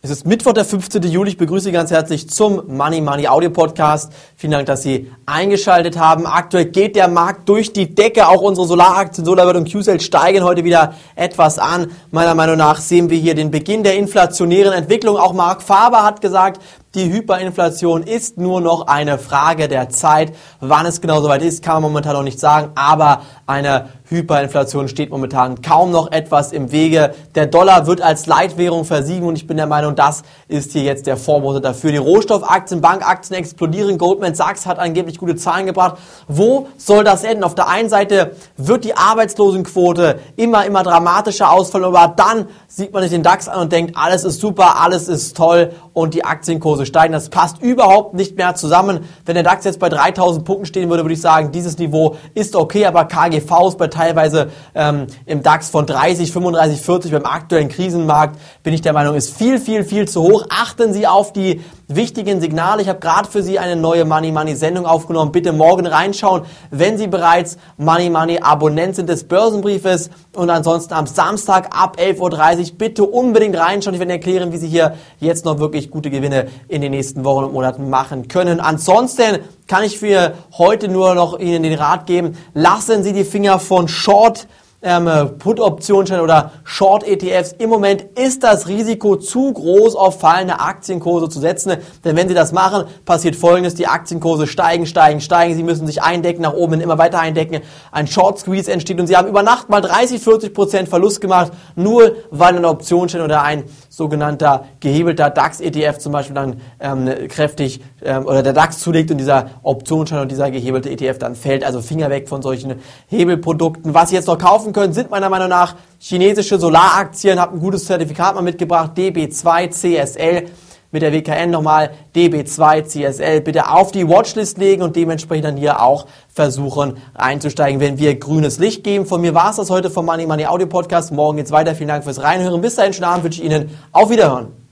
Es ist Mittwoch, der 15. Juli. Ich begrüße Sie ganz herzlich zum Money Money Audio Podcast. Vielen Dank, dass Sie eingeschaltet haben. Aktuell geht der Markt durch die Decke. Auch unsere Solaraktien, SolarWorld und QCell steigen heute wieder etwas an. Meiner Meinung nach sehen wir hier den Beginn der inflationären Entwicklung. Auch Mark Faber hat gesagt, die Hyperinflation ist nur noch eine Frage der Zeit. Wann es genau soweit ist, kann man momentan noch nicht sagen. Aber eine Hyperinflation steht momentan kaum noch etwas im Wege. Der Dollar wird als Leitwährung versiegen und ich bin der Meinung, das ist hier jetzt der Vorbote dafür. Die Rohstoffaktien, Bankaktien explodieren. Goldman Sachs hat angeblich gute Zahlen gebracht. Wo soll das enden? Auf der einen Seite wird die Arbeitslosenquote immer, immer dramatischer ausfallen, aber dann sieht man sich den DAX an und denkt, alles ist super, alles ist toll und die Aktienkurse steigen. Das passt überhaupt nicht mehr zusammen. Wenn der DAX jetzt bei 3000 Punkten stehen würde, würde ich sagen, dieses Niveau ist okay, aber KGV ist bei teilweise ähm, im DAX von 30, 35, 40 beim aktuellen Krisenmarkt, bin ich der Meinung, ist viel, viel, viel zu hoch. Achten Sie auf die wichtigen Signale. Ich habe gerade für Sie eine neue Money Money Sendung aufgenommen. Bitte morgen reinschauen, wenn Sie bereits Money Money Abonnent sind des Börsenbriefes und ansonsten am Samstag ab 11.30 Uhr bitte unbedingt reinschauen. Ich werde erklären, wie Sie hier jetzt noch wirklich gute Gewinne in den nächsten Wochen und Monaten machen können. Ansonsten kann ich für heute nur noch Ihnen den Rat geben, lassen Sie die Finger von Short Put-Optionsscheine oder Short-ETFs. Im Moment ist das Risiko zu groß, auf fallende Aktienkurse zu setzen. Denn wenn Sie das machen, passiert Folgendes. Die Aktienkurse steigen, steigen, steigen. Sie müssen sich eindecken, nach oben immer weiter eindecken. Ein Short-Squeeze entsteht und Sie haben über Nacht mal 30, 40 Prozent Verlust gemacht, nur weil ein Optionsschein oder ein sogenannter gehebelter DAX-ETF zum Beispiel dann ähm, kräftig ähm, oder der DAX zulegt und dieser Optionsschein und dieser gehebelte ETF dann fällt. Also Finger weg von solchen Hebelprodukten. Was Sie jetzt noch kaufen können, sind meiner Meinung nach chinesische Solaraktien. Habe ein gutes Zertifikat mal mitgebracht, DB2 CSL mit der WKN nochmal DB2 CSL bitte auf die Watchlist legen und dementsprechend dann hier auch versuchen einzusteigen, wenn wir grünes Licht geben. Von mir war es das heute vom Money Money Audio Podcast. Morgen geht's weiter. Vielen Dank fürs Reinhören. Bis dahin, schönen Abend wünsche ich Ihnen. Auf Wiederhören.